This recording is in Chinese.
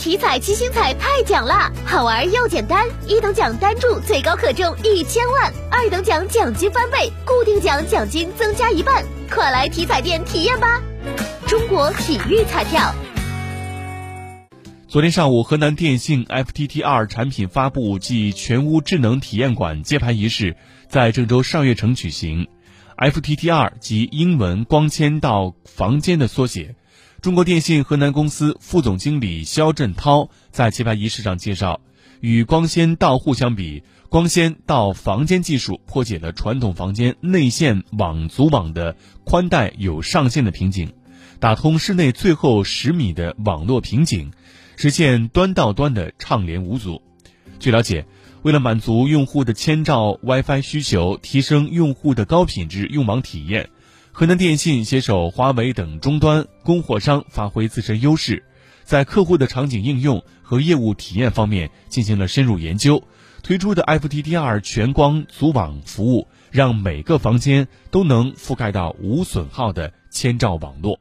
体彩七星彩太奖啦，好玩又简单，一等奖单注最高可中一千万，二等奖奖金翻倍，固定奖奖金增加一半，快来体彩店体验吧！中国体育彩票。昨天上午，河南电信 FTTR 产品发布暨全屋智能体验馆揭牌仪式在郑州上悦城举行。FTTR 及英文“光纤到房间”的缩写。中国电信河南公司副总经理肖振涛在揭牌仪式上介绍，与光纤到户相比，光纤到房间技术破解了传统房间内线网组网的宽带有上限的瓶颈，打通室内最后十米的网络瓶颈。实现端到端的畅联无阻。据了解，为了满足用户的千兆 WiFi 需求，提升用户的高品质用网体验，河南电信携手华为等终端供货商，发挥自身优势，在客户的场景应用和业务体验方面进行了深入研究，推出的 FTTR 全光组网服务，让每个房间都能覆盖到无损耗的千兆网络。